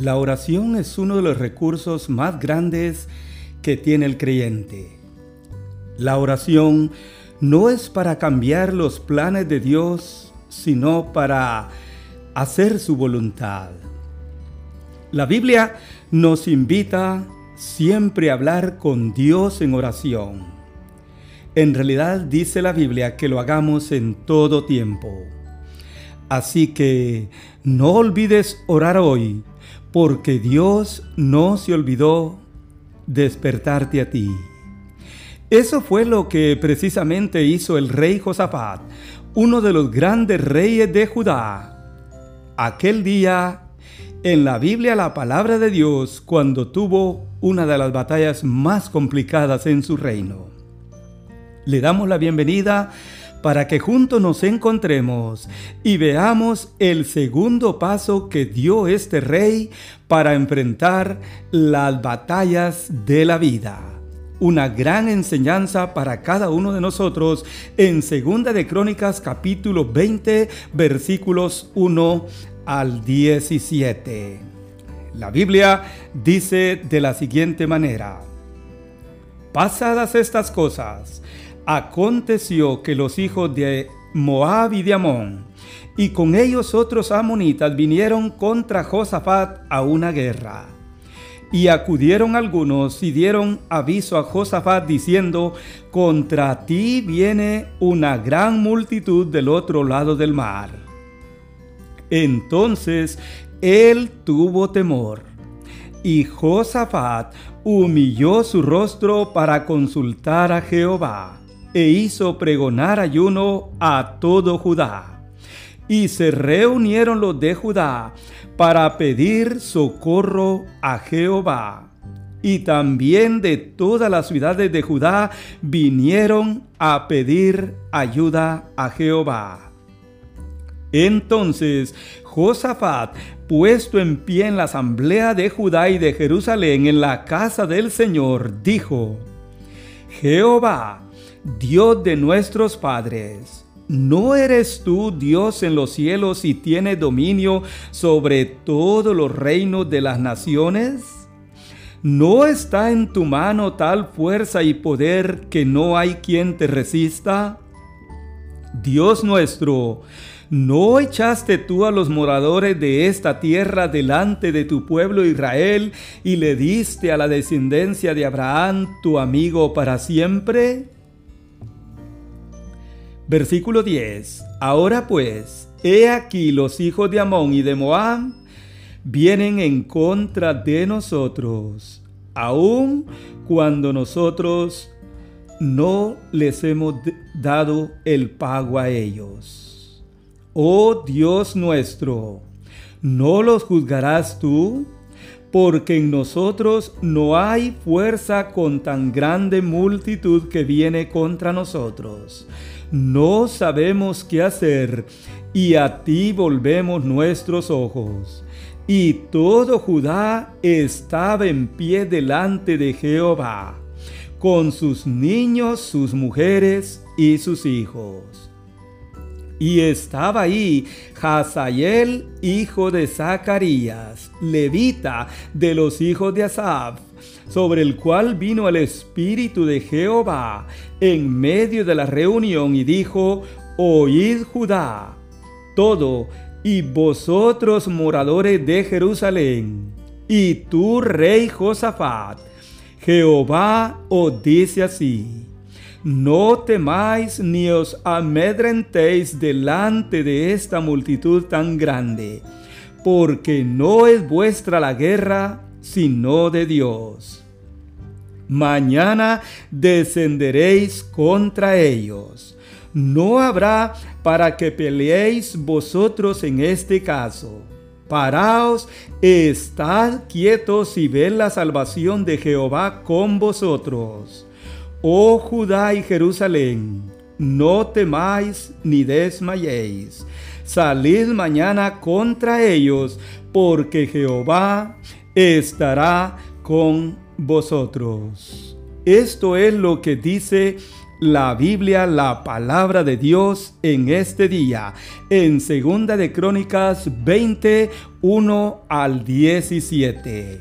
La oración es uno de los recursos más grandes que tiene el creyente. La oración no es para cambiar los planes de Dios, sino para hacer su voluntad. La Biblia nos invita siempre a hablar con Dios en oración. En realidad dice la Biblia que lo hagamos en todo tiempo. Así que no olvides orar hoy porque Dios no se olvidó despertarte a ti. Eso fue lo que precisamente hizo el rey Josafat, uno de los grandes reyes de Judá. Aquel día, en la Biblia, la palabra de Dios, cuando tuvo una de las batallas más complicadas en su reino. Le damos la bienvenida para que juntos nos encontremos y veamos el segundo paso que dio este rey para enfrentar las batallas de la vida. Una gran enseñanza para cada uno de nosotros en Segunda de Crónicas capítulo 20 versículos 1 al 17. La Biblia dice de la siguiente manera: Pasadas estas cosas, aconteció que los hijos de Moab y de Amón, y con ellos otros amonitas vinieron contra Josafat a una guerra. Y acudieron algunos y dieron aviso a Josafat diciendo, contra ti viene una gran multitud del otro lado del mar. Entonces él tuvo temor, y Josafat humilló su rostro para consultar a Jehová e hizo pregonar ayuno a todo Judá. Y se reunieron los de Judá para pedir socorro a Jehová. Y también de todas las ciudades de Judá vinieron a pedir ayuda a Jehová. Entonces Josafat, puesto en pie en la asamblea de Judá y de Jerusalén en la casa del Señor, dijo, Jehová, Dios de nuestros padres, ¿no eres tú Dios en los cielos y tienes dominio sobre todos los reinos de las naciones? ¿No está en tu mano tal fuerza y poder que no hay quien te resista? Dios nuestro, ¿no echaste tú a los moradores de esta tierra delante de tu pueblo Israel y le diste a la descendencia de Abraham tu amigo para siempre? Versículo 10. Ahora pues, he aquí los hijos de Amón y de Moab vienen en contra de nosotros, aun cuando nosotros no les hemos dado el pago a ellos. Oh Dios nuestro, ¿no los juzgarás tú? Porque en nosotros no hay fuerza con tan grande multitud que viene contra nosotros no sabemos qué hacer, y a ti volvemos nuestros ojos. Y todo Judá estaba en pie delante de Jehová, con sus niños, sus mujeres y sus hijos. Y estaba ahí Hazael, hijo de Zacarías, levita de los hijos de Asaf, sobre el cual vino el Espíritu de Jehová en medio de la reunión y dijo, Oíd Judá, todo, y vosotros moradores de Jerusalén, y tú rey Josafat, Jehová os dice así, no temáis ni os amedrentéis delante de esta multitud tan grande, porque no es vuestra la guerra, sino de Dios. Mañana descenderéis contra ellos. No habrá para que peleéis vosotros en este caso. Paraos, estad quietos y ved la salvación de Jehová con vosotros. Oh Judá y Jerusalén, no temáis ni desmayéis. Salid mañana contra ellos, porque Jehová estará con vosotros. Esto es lo que dice la Biblia, la palabra de Dios en este día, en Segunda de Crónicas 21 al 17.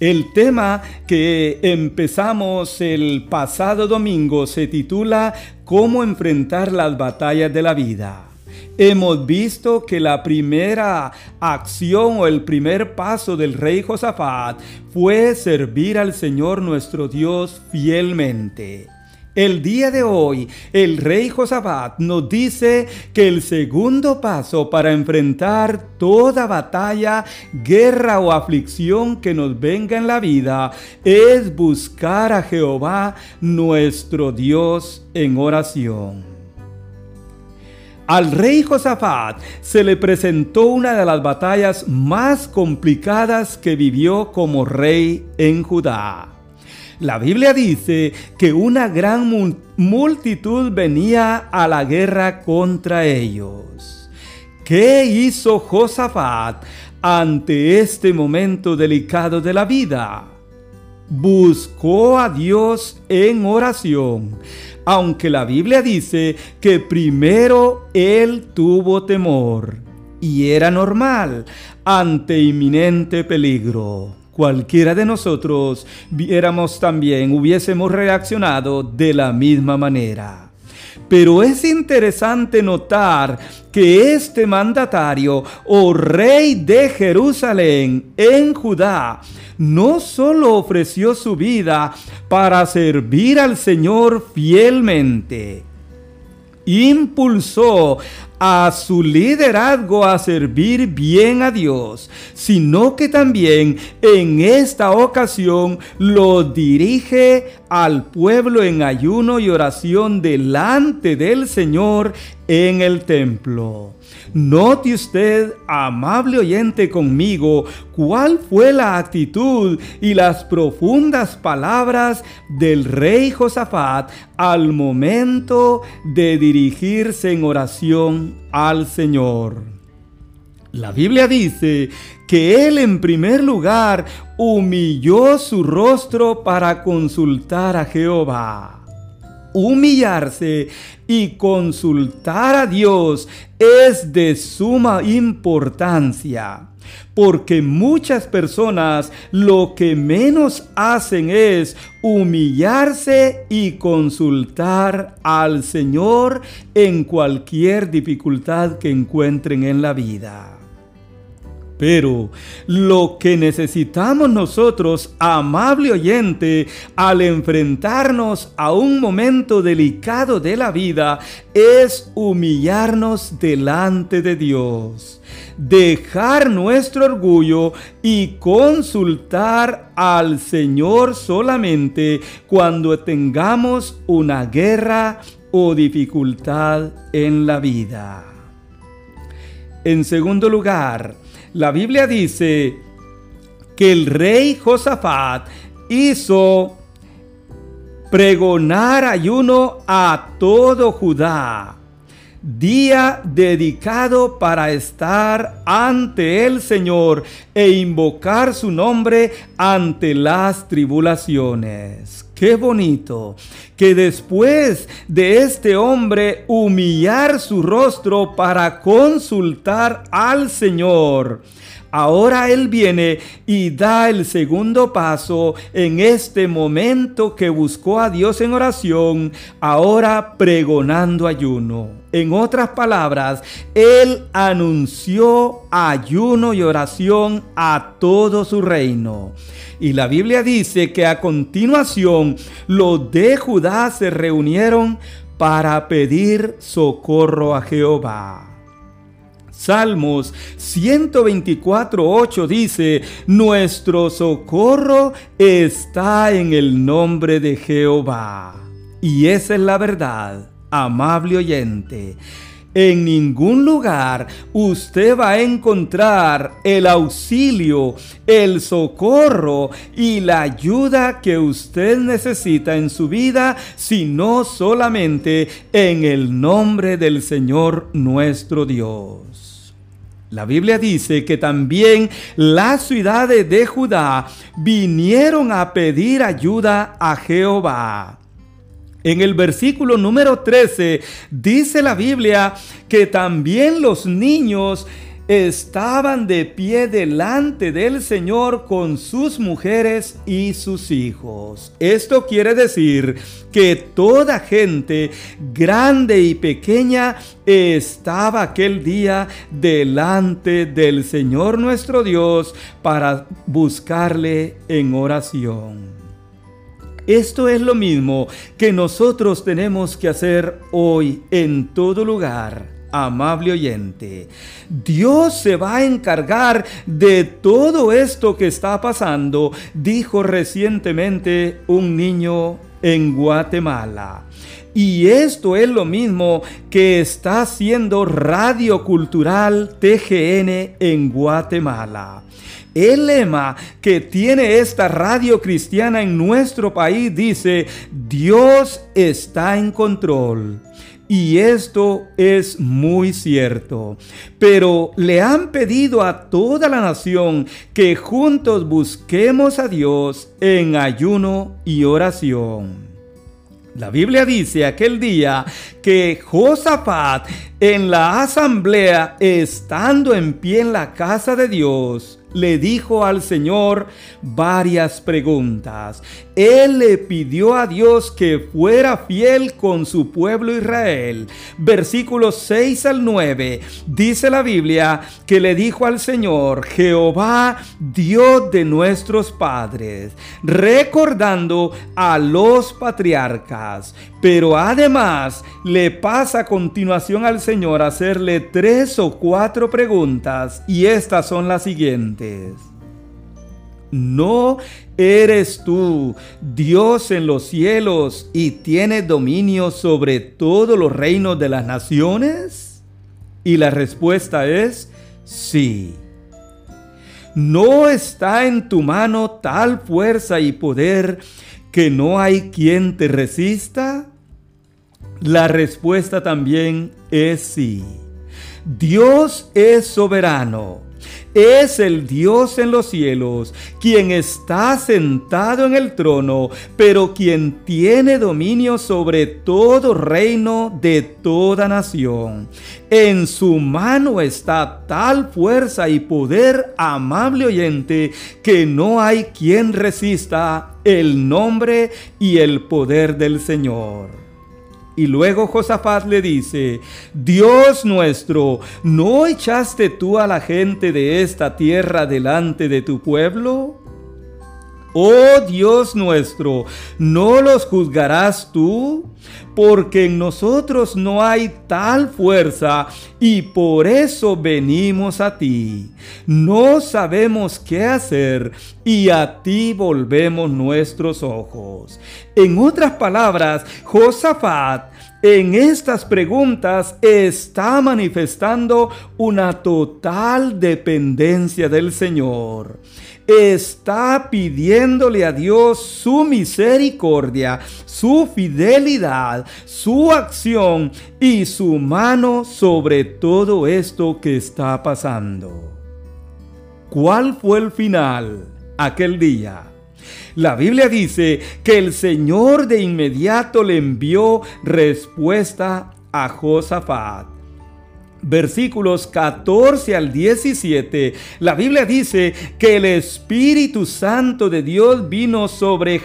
El tema que empezamos el pasado domingo se titula Cómo enfrentar las batallas de la vida. Hemos visto que la primera acción o el primer paso del rey Josafat fue servir al Señor nuestro Dios fielmente. El día de hoy, el rey Josafat nos dice que el segundo paso para enfrentar toda batalla, guerra o aflicción que nos venga en la vida es buscar a Jehová nuestro Dios en oración. Al rey Josafat se le presentó una de las batallas más complicadas que vivió como rey en Judá. La Biblia dice que una gran multitud venía a la guerra contra ellos. ¿Qué hizo Josafat ante este momento delicado de la vida? Buscó a Dios en oración, aunque la Biblia dice que primero él tuvo temor y era normal ante inminente peligro cualquiera de nosotros viéramos también, hubiésemos reaccionado de la misma manera. Pero es interesante notar que este mandatario o rey de Jerusalén en Judá no solo ofreció su vida para servir al Señor fielmente, impulsó a su liderazgo a servir bien a Dios, sino que también en esta ocasión lo dirige al pueblo en ayuno y oración delante del Señor en el templo. Note usted, amable oyente conmigo, cuál fue la actitud y las profundas palabras del rey Josafat al momento de dirigirse en oración al Señor. La Biblia dice que él en primer lugar humilló su rostro para consultar a Jehová humillarse y consultar a Dios es de suma importancia. Porque muchas personas lo que menos hacen es humillarse y consultar al Señor en cualquier dificultad que encuentren en la vida. Pero lo que necesitamos nosotros, amable oyente, al enfrentarnos a un momento delicado de la vida, es humillarnos delante de Dios. Dejar nuestro orgullo y consultar al Señor solamente cuando tengamos una guerra o dificultad en la vida. En segundo lugar, la Biblia dice que el rey Josafat hizo pregonar ayuno a todo Judá día dedicado para estar ante el Señor e invocar su nombre ante las tribulaciones. Qué bonito que después de este hombre humillar su rostro para consultar al Señor, Ahora Él viene y da el segundo paso en este momento que buscó a Dios en oración, ahora pregonando ayuno. En otras palabras, Él anunció ayuno y oración a todo su reino. Y la Biblia dice que a continuación los de Judá se reunieron para pedir socorro a Jehová. Salmos 124.8 dice, nuestro socorro está en el nombre de Jehová. Y esa es la verdad, amable oyente. En ningún lugar usted va a encontrar el auxilio, el socorro y la ayuda que usted necesita en su vida, sino solamente en el nombre del Señor nuestro Dios. La Biblia dice que también las ciudades de Judá vinieron a pedir ayuda a Jehová. En el versículo número 13 dice la Biblia que también los niños estaban de pie delante del Señor con sus mujeres y sus hijos. Esto quiere decir que toda gente, grande y pequeña, estaba aquel día delante del Señor nuestro Dios para buscarle en oración. Esto es lo mismo que nosotros tenemos que hacer hoy en todo lugar amable oyente. Dios se va a encargar de todo esto que está pasando, dijo recientemente un niño en Guatemala. Y esto es lo mismo que está haciendo Radio Cultural TGN en Guatemala. El lema que tiene esta radio cristiana en nuestro país dice, Dios está en control. Y esto es muy cierto. Pero le han pedido a toda la nación que juntos busquemos a Dios en ayuno y oración. La Biblia dice aquel día que Josafat en la asamblea, estando en pie en la casa de Dios, le dijo al Señor varias preguntas. Él le pidió a Dios que fuera fiel con su pueblo Israel. Versículos 6 al 9 dice la Biblia que le dijo al Señor, Jehová, Dios de nuestros padres, recordando a los patriarcas. Pero además le pasa a continuación al Señor hacerle tres o cuatro preguntas y estas son las siguientes. ¿No eres tú Dios en los cielos y tienes dominio sobre todos los reinos de las naciones? Y la respuesta es sí. ¿No está en tu mano tal fuerza y poder que no hay quien te resista? La respuesta también es sí. Dios es soberano es el Dios en los cielos, quien está sentado en el trono, pero quien tiene dominio sobre todo reino de toda nación. En su mano está tal fuerza y poder, amable oyente, que no hay quien resista el nombre y el poder del Señor. Y luego Josafat le dice, Dios nuestro, ¿no echaste tú a la gente de esta tierra delante de tu pueblo? Oh Dios nuestro, ¿no los juzgarás tú? Porque en nosotros no hay tal fuerza y por eso venimos a ti. No sabemos qué hacer y a ti volvemos nuestros ojos. En otras palabras, Josafat en estas preguntas está manifestando una total dependencia del Señor está pidiéndole a Dios su misericordia, su fidelidad, su acción y su mano sobre todo esto que está pasando. ¿Cuál fue el final aquel día? La Biblia dice que el Señor de inmediato le envió respuesta a Josafat versículos 14 al 17, la Biblia dice que el Espíritu Santo de Dios vino sobre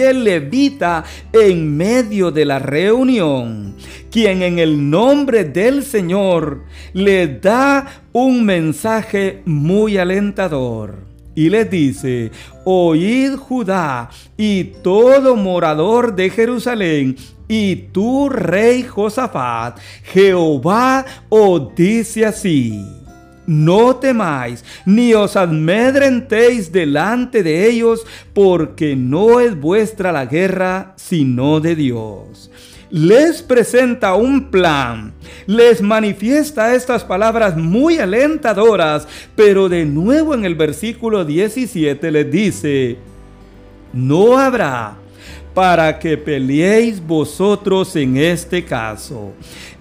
el levita en medio de la reunión, quien en el nombre del Señor le da un mensaje muy alentador y les dice, oíd Judá y todo morador de Jerusalén y tú, rey Josafat, Jehová os dice así. No temáis, ni os amedrentéis delante de ellos, porque no es vuestra la guerra, sino de Dios les presenta un plan, les manifiesta estas palabras muy alentadoras, pero de nuevo en el versículo 17 les dice, no habrá para que peleéis vosotros en este caso.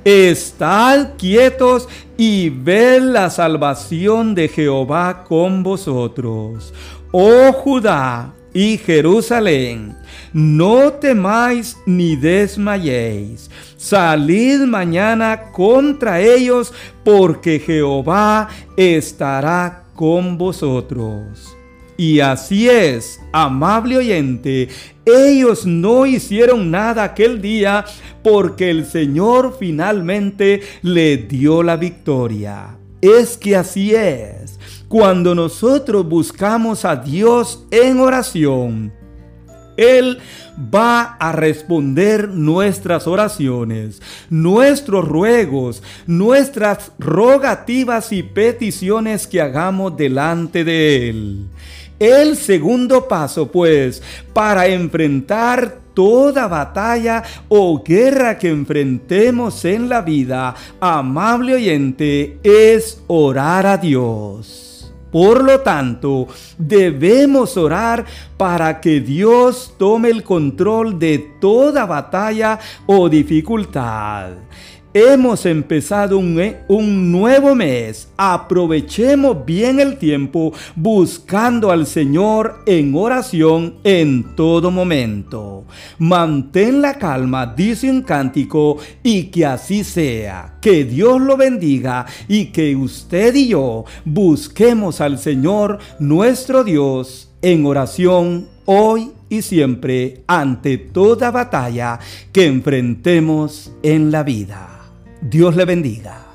Estad quietos y ved la salvación de Jehová con vosotros. Oh Judá y Jerusalén, no temáis ni desmayéis. Salid mañana contra ellos, porque Jehová estará con vosotros. Y así es, amable oyente, ellos no hicieron nada aquel día porque el Señor finalmente le dio la victoria. Es que así es. Cuando nosotros buscamos a Dios en oración, Él va a responder nuestras oraciones, nuestros ruegos, nuestras rogativas y peticiones que hagamos delante de Él. El segundo paso, pues, para enfrentar toda batalla o guerra que enfrentemos en la vida, amable oyente, es orar a Dios. Por lo tanto, debemos orar para que Dios tome el control de toda batalla o dificultad. Hemos empezado un, un, nuevo mes. Aprovechemos bien el tiempo buscando al Señor en oración en todo momento. Mantén la calma, dice un cántico, y que así sea. Que Dios lo bendiga y que usted y yo busquemos al Señor nuestro Dios en oración hoy y siempre ante toda batalla que enfrentemos en la vida. Dios le bendiga.